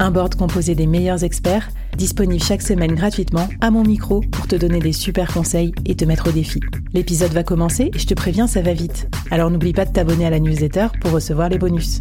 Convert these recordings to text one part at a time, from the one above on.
Un board composé des meilleurs experts, disponible chaque semaine gratuitement à mon micro pour te donner des super conseils et te mettre au défi. L'épisode va commencer et je te préviens, ça va vite. Alors n'oublie pas de t'abonner à la newsletter pour recevoir les bonus.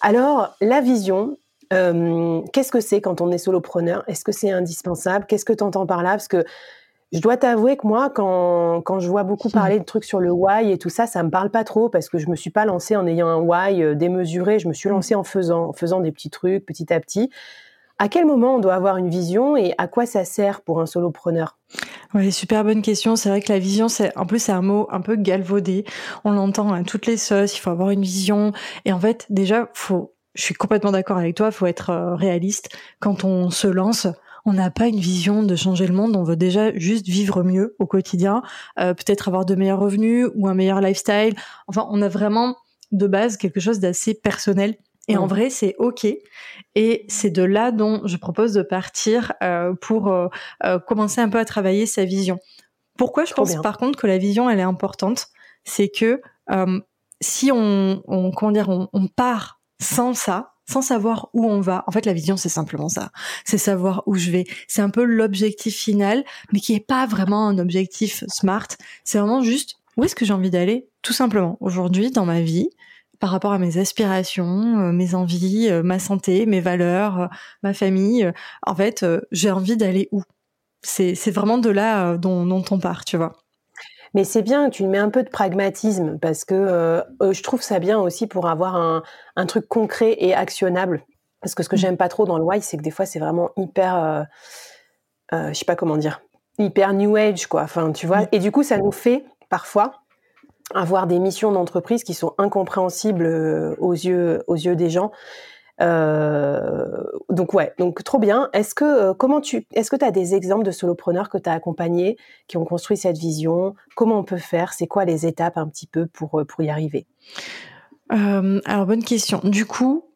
Alors, la vision, euh, qu'est-ce que c'est quand on est solopreneur? Est-ce que c'est indispensable? Qu'est-ce que tu entends par là? Parce que je dois t'avouer que moi, quand, quand je vois beaucoup parler de trucs sur le why et tout ça, ça me parle pas trop parce que je me suis pas lancée en ayant un why euh, démesuré. Je me suis lancée en faisant, en faisant des petits trucs petit à petit. À quel moment on doit avoir une vision et à quoi ça sert pour un solopreneur? Oui, super bonne question. C'est vrai que la vision, c'est en plus c'est un mot un peu galvaudé. On l'entend à toutes les sauces. Il faut avoir une vision. Et en fait, déjà, faut. Je suis complètement d'accord avec toi. Il faut être euh, réaliste quand on se lance on n'a pas une vision de changer le monde, on veut déjà juste vivre mieux au quotidien, euh, peut-être avoir de meilleurs revenus ou un meilleur lifestyle. Enfin, on a vraiment de base quelque chose d'assez personnel. Et en vrai, c'est OK. Et c'est de là dont je propose de partir euh, pour euh, commencer un peu à travailler sa vision. Pourquoi je pense par contre que la vision, elle est importante C'est que si on, on, comment dire, on part sans ça, sans savoir où on va. En fait, la vision, c'est simplement ça. C'est savoir où je vais. C'est un peu l'objectif final, mais qui est pas vraiment un objectif smart. C'est vraiment juste où est-ce que j'ai envie d'aller, tout simplement. Aujourd'hui, dans ma vie, par rapport à mes aspirations, euh, mes envies, euh, ma santé, mes valeurs, euh, ma famille. en fait, j'ai envie d'aller où? C'est vraiment de là dont, dont on part, tu vois. Mais c'est bien, tu mets un peu de pragmatisme parce que euh, euh, je trouve ça bien aussi pour avoir un, un, truc concret et actionnable. Parce que ce que mmh. j'aime pas trop dans le why, c'est que des fois c'est vraiment hyper, euh, euh, je sais pas comment dire, hyper new age quoi. Enfin, tu vois? Mmh. Et du coup, ça nous fait parfois avoir des missions d'entreprise qui sont incompréhensibles aux yeux aux yeux des gens. Euh, donc ouais, donc trop bien. Est-ce que euh, comment tu est-ce que tu as des exemples de solopreneurs que tu as accompagnés qui ont construit cette vision? Comment on peut faire? C'est quoi les étapes un petit peu pour euh, pour y arriver? Alors bonne question. Du coup,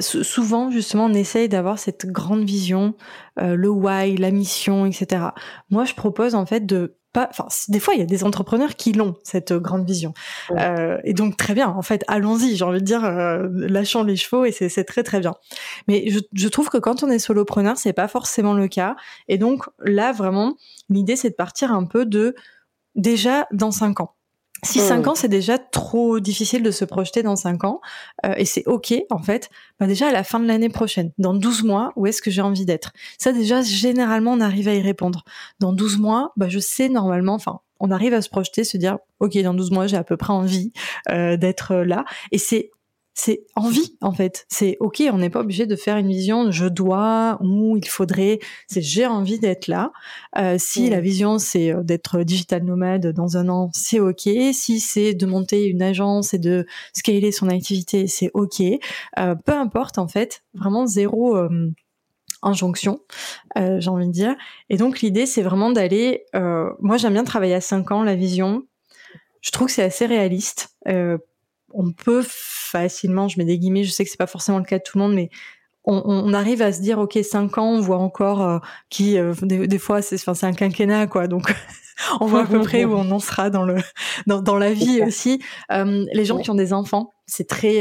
souvent, justement, on essaye d'avoir cette grande vision, le why, la mission, etc. Moi, je propose en fait de pas, enfin, des fois, il y a des entrepreneurs qui l'ont cette euh, grande vision. Euh, et donc très bien, en fait, allons-y. J'ai envie de dire, euh, lâchons les chevaux et c'est très très bien. Mais je, je, trouve que quand on est solopreneur, c'est pas forcément le cas. Et donc là, vraiment, l'idée c'est de partir un peu de déjà dans cinq ans. Si 5 ans, c'est déjà trop difficile de se projeter dans 5 ans, euh, et c'est OK, en fait, bah déjà à la fin de l'année prochaine, dans 12 mois, où est-ce que j'ai envie d'être? Ça, déjà, généralement, on arrive à y répondre. Dans 12 mois, bah, je sais normalement, enfin, on arrive à se projeter, se dire, OK, dans 12 mois, j'ai à peu près envie euh, d'être là. Et c'est c'est envie en fait. C'est ok, on n'est pas obligé de faire une vision je dois ou il faudrait. C'est j'ai envie d'être là. Euh, si la vision c'est euh, d'être digital nomade dans un an, c'est ok. Si c'est de monter une agence et de scaler son activité, c'est ok. Euh, peu importe en fait, vraiment zéro euh, injonction, euh, j'ai envie de dire. Et donc l'idée c'est vraiment d'aller. moi j'aime bien travailler à 5 ans la vision. Je trouve que c'est assez réaliste on peut facilement, je mets des guillemets, je sais que c'est pas forcément le cas de tout le monde, mais on, arrive à se dire ok cinq ans on voit encore euh, qui euh, des, fois c'est un quinquennat quoi. Donc on voit à peu près où on en sera dans le dans, la vie aussi. Euh, les gens qui ont des enfants c'est très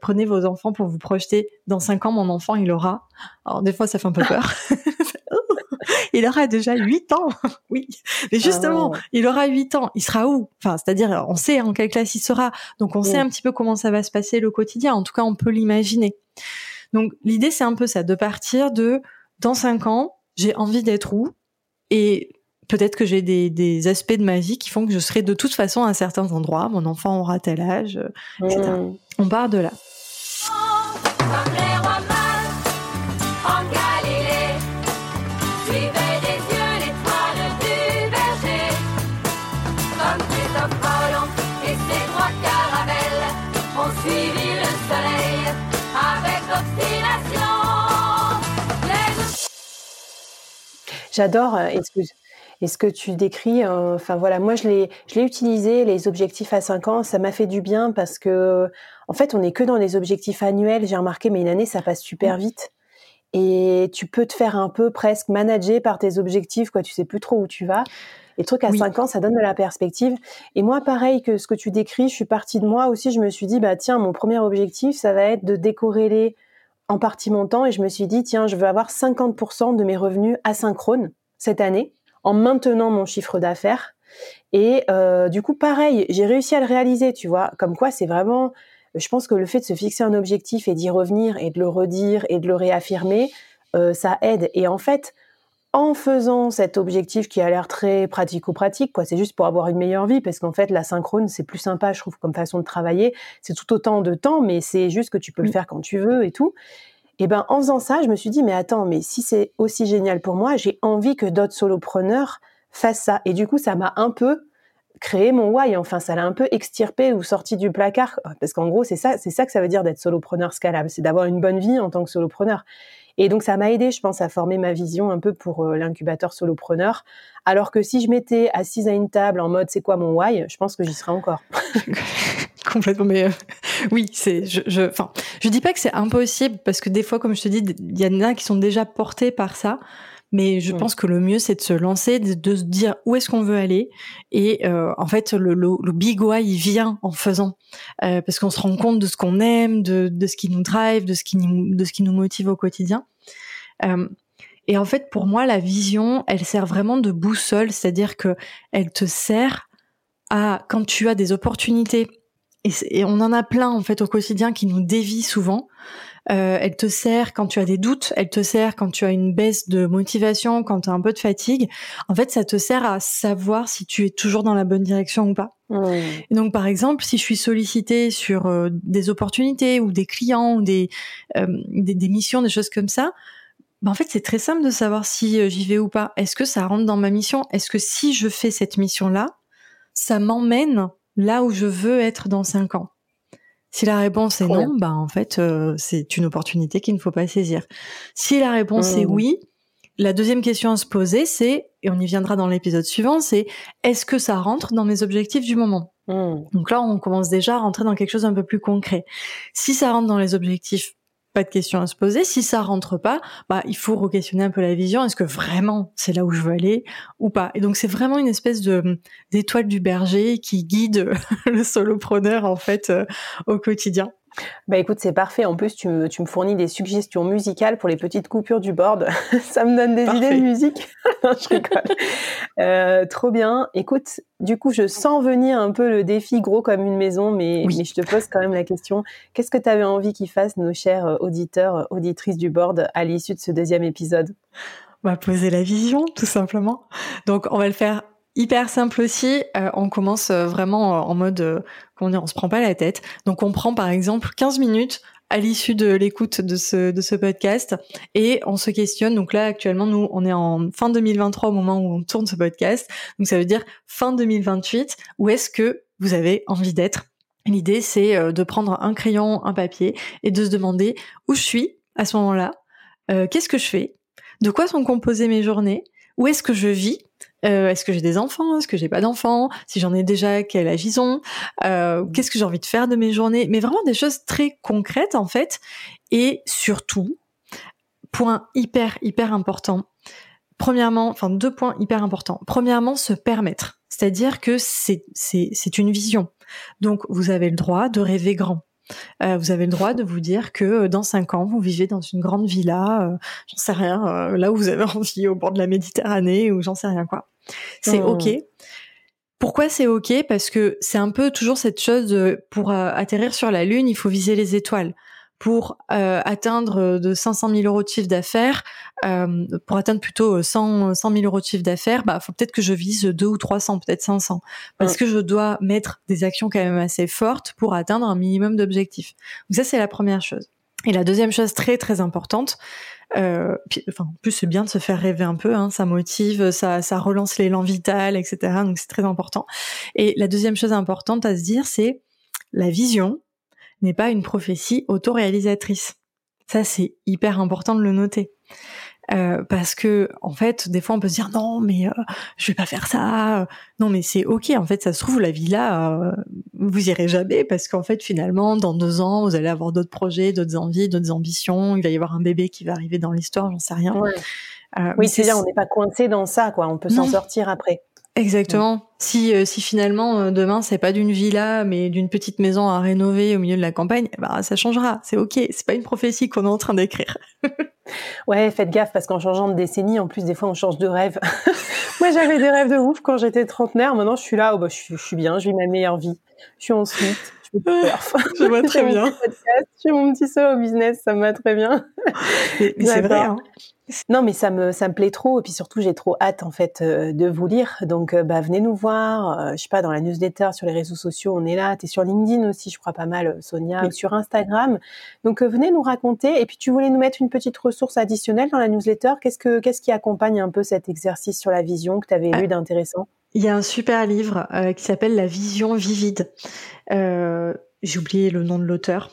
prenez vos enfants pour vous projeter dans cinq ans mon enfant il aura alors des fois ça fait un peu peur il aura déjà 8 ans. oui. Mais justement, ah il aura 8 ans. Il sera où? Enfin, c'est-à-dire, on sait en quelle classe il sera. Donc, on sait un petit peu comment ça va se passer le quotidien. En tout cas, on peut l'imaginer. Donc, l'idée, c'est un peu ça, de partir de, dans 5 ans, j'ai envie d'être où? Et peut-être que j'ai des, aspects de ma vie qui font que je serai de toute façon à certains endroits. Mon enfant aura tel âge, etc. Mmh. On part de là. J'adore, euh, excuse, Et ce que tu décris, euh, enfin voilà, moi je l'ai, je l'ai utilisé les objectifs à 5 ans, ça m'a fait du bien parce que en fait on n'est que dans les objectifs annuels. J'ai remarqué, mais une année ça passe super mmh. vite et tu peux te faire un peu presque manager par tes objectifs, quoi. Tu sais plus trop où tu vas. Et le truc à 5 ans, ça donne de la perspective. Et moi, pareil que ce que tu décris, je suis partie de moi aussi. Je me suis dit, bah tiens, mon premier objectif, ça va être de décorréler en partie mon temps. Et je me suis dit, tiens, je veux avoir 50% de mes revenus asynchrones cette année, en maintenant mon chiffre d'affaires. Et euh, du coup, pareil, j'ai réussi à le réaliser, tu vois. Comme quoi, c'est vraiment je pense que le fait de se fixer un objectif et d'y revenir et de le redire et de le réaffirmer, euh, ça aide. Et en fait, en faisant cet objectif qui a l'air très pratico-pratique, quoi, c'est juste pour avoir une meilleure vie, parce qu'en fait, la synchrone, c'est plus sympa, je trouve, comme façon de travailler. C'est tout autant de temps, mais c'est juste que tu peux le faire quand tu veux et tout. Et ben, en faisant ça, je me suis dit, mais attends, mais si c'est aussi génial pour moi, j'ai envie que d'autres solopreneurs fassent ça. Et du coup, ça m'a un peu créer mon why. Enfin, ça l'a un peu extirpé ou sorti du placard. Parce qu'en gros, c'est ça, c'est ça que ça veut dire d'être solopreneur scalable. C'est d'avoir une bonne vie en tant que solopreneur. Et donc, ça m'a aidé, je pense, à former ma vision un peu pour euh, l'incubateur solopreneur. Alors que si je m'étais assise à une table en mode c'est quoi mon why, je pense que j'y serais encore. Complètement, mais euh, oui, c'est, je, je, je dis pas que c'est impossible parce que des fois, comme je te dis, il y en a qui sont déjà portés par ça. Mais je pense que le mieux, c'est de se lancer, de, se dire où est-ce qu'on veut aller. Et euh, en fait, le, le, le, big why, il vient en faisant. Euh, parce qu'on se rend compte de ce qu'on aime, de, de, ce qui nous drive, de ce qui nous, de ce qui nous motive au quotidien. Euh, et en fait, pour moi, la vision, elle sert vraiment de boussole, c'est-à-dire que elle te sert à quand tu as des opportunités. Et, et on en a plein en fait au quotidien qui nous dévient souvent. Euh, elle te sert quand tu as des doutes, elle te sert quand tu as une baisse de motivation, quand tu as un peu de fatigue. En fait, ça te sert à savoir si tu es toujours dans la bonne direction ou pas. Et donc, par exemple, si je suis sollicitée sur euh, des opportunités ou des clients ou des, euh, des, missions, des choses comme ça, ben en fait, c'est très simple de savoir si j'y vais ou pas. Est-ce que ça rentre dans ma mission? Est-ce que si je fais cette mission-là, ça m'emmène là où je veux être dans cinq ans si la réponse est non, bah en fait euh, c'est une opportunité qu'il ne faut pas saisir. Si la réponse est mmh. oui, la deuxième question à se poser c'est et on y viendra dans l'épisode suivant, c'est est-ce que ça rentre dans mes objectifs du moment? Mmh. Donc là on commence déjà à rentrer dans quelque chose un peu plus concret. Si ça rentre dans les objectifs pas de questions à se poser. Si ça rentre pas, bah il faut re-questionner un peu la vision. Est-ce que vraiment c'est là où je veux aller ou pas? Et donc c'est vraiment une espèce de d'étoile du berger qui guide le solopreneur en fait euh, au quotidien. Bah écoute, c'est parfait. En plus, tu me, tu me, fournis des suggestions musicales pour les petites coupures du board. ça me donne des idées de musique. non, je rigole. Euh, trop bien. Écoute, du coup, je sens venir un peu le défi gros comme une maison, mais, mais je te pose quand même la question. Qu'est-ce que tu avais envie qu'ils fassent nos chers euh, auditeurs, euh, auditrices du board à l'issue de ce deuxième épisode? On va poser la vision, tout simplement. Donc, on va le faire hyper simple aussi. Euh, on commence euh, vraiment euh, en mode, comment dire, on se prend pas la tête. Donc on prend par exemple 15 minutes à l'issue de l'écoute de ce, de ce podcast et on se questionne. Donc là, actuellement, nous, on est en fin 2023 au moment où on tourne ce podcast. Donc ça veut dire fin 2028. Où est-ce que vous avez envie d'être? L'idée, c'est de prendre un crayon, un papier et de se demander où je suis à ce moment-là, qu'est-ce que je fais, de quoi sont composées mes journées, où est-ce que je vis? Euh, Est-ce que j'ai des enfants? Est-ce que j'ai pas d'enfants? Si j'en ai déjà, quel âge ils ont? Euh, Qu'est-ce que j'ai envie de faire de mes journées? Mais vraiment des choses très concrètes en fait. Et surtout, point hyper hyper important. Premièrement, enfin deux points hyper importants. Premièrement, se permettre, c'est-à-dire que c'est c'est c'est une vision. Donc vous avez le droit de rêver grand. Euh, vous avez le droit de vous dire que euh, dans cinq ans, vous vivez dans une grande villa, euh, j'en sais rien, là où vous avez envie, au bord de la Méditerranée, ou j'en sais rien quoi. C'est oh. ok. Pourquoi c'est ok? Parce que c'est un peu toujours cette chose de, pour atterrir sur la Lune, il faut viser les étoiles pour euh, atteindre euh, de 500 000 euros de chiffre d'affaires, euh, pour atteindre plutôt 100, 100 000 euros de chiffre d'affaires, bah faut peut-être que je vise 2 ou 300, peut-être 500, parce que je dois mettre des actions quand même assez fortes pour atteindre un minimum d'objectifs. Donc ça c'est la première chose. Et la deuxième chose très très importante, euh, puis, enfin, en plus c'est bien de se faire rêver un peu, hein, ça motive, ça, ça relance l'élan vital, etc. Donc c'est très important. Et la deuxième chose importante à se dire, c'est la vision, n'est pas une prophétie autoréalisatrice. Ça, c'est hyper important de le noter. euh, parce que en fait, des fois, on peut se dire non, mais euh, je vais pas faire ça. Non, mais c'est ok. En fait, ça se trouve la villa, euh, vous irez jamais parce qu'en fait, finalement, dans deux ans, vous allez avoir d'autres projets, d'autres envies, d'autres ambitions. Il va y avoir un bébé qui va arriver dans l'histoire, j'en sais rien. oui, c'est bien. On n'est pas coincé dans ça, quoi. On peut s'en sortir après. Exactement. Si, euh, si finalement euh, demain c'est pas d'une villa mais d'une petite maison à rénover au milieu de la campagne, bah ça changera. C'est ok. C'est pas une prophétie qu'on est en train d'écrire. ouais, faites gaffe parce qu'en changeant de décennie, en plus des fois on change de rêve. Moi j'avais des rêves de ouf quand j'étais trentenaire. Maintenant je suis là, oh, bah, je, suis, bien, je vis ma meilleure vie. Je suis en suite. Je, vois très bien. J'ai mon petit solo business, ça me va très bien. Mais, c'est vrai. Hein. Non, mais ça me ça me plaît trop et puis surtout j'ai trop hâte en fait euh, de vous lire. Donc euh, bah venez nous voir. Euh, je sais pas dans la newsletter sur les réseaux sociaux on est là. T'es sur LinkedIn aussi je crois pas mal Sonia sur Instagram. Donc venez nous raconter et puis tu voulais nous mettre une petite ressource additionnelle dans la newsletter. Qu'est-ce que qu'est-ce qui accompagne un peu cet exercice sur la vision que tu avais ah. lu d'intéressant? Il y a un super livre qui s'appelle La vision vivide. j'ai oublié le nom de l'auteur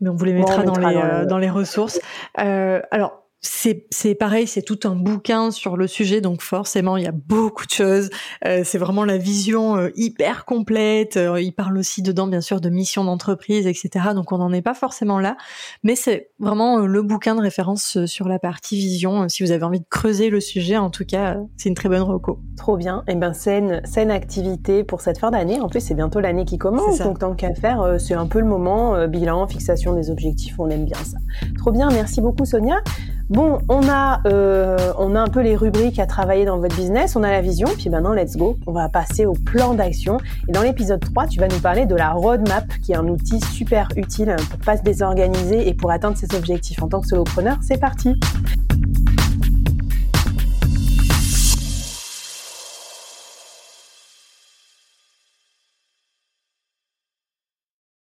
mais on vous les mettra, dans, les, dans les ressources. alors, c'est pareil, c'est tout un bouquin sur le sujet, donc forcément il y a beaucoup de choses. Euh, c'est vraiment la vision euh, hyper complète. Euh, il parle aussi dedans bien sûr de mission d'entreprise, etc. Donc on n'en est pas forcément là, mais c'est vraiment le bouquin de référence sur la partie vision. si vous avez envie de creuser le sujet, en tout cas, c'est une très bonne reco. Trop bien. Et eh ben saine, saine activité pour cette fin d'année. En plus c'est bientôt l'année qui commence, donc tant qu'à faire, c'est un peu le moment bilan, fixation des objectifs. On aime bien ça. Trop bien. Merci beaucoup Sonia. Bon, on a, euh, on a un peu les rubriques à travailler dans votre business, on a la vision, puis maintenant, let's go. On va passer au plan d'action. Et dans l'épisode 3, tu vas nous parler de la roadmap, qui est un outil super utile pour pas se désorganiser et pour atteindre ses objectifs en tant que solopreneur. C'est parti!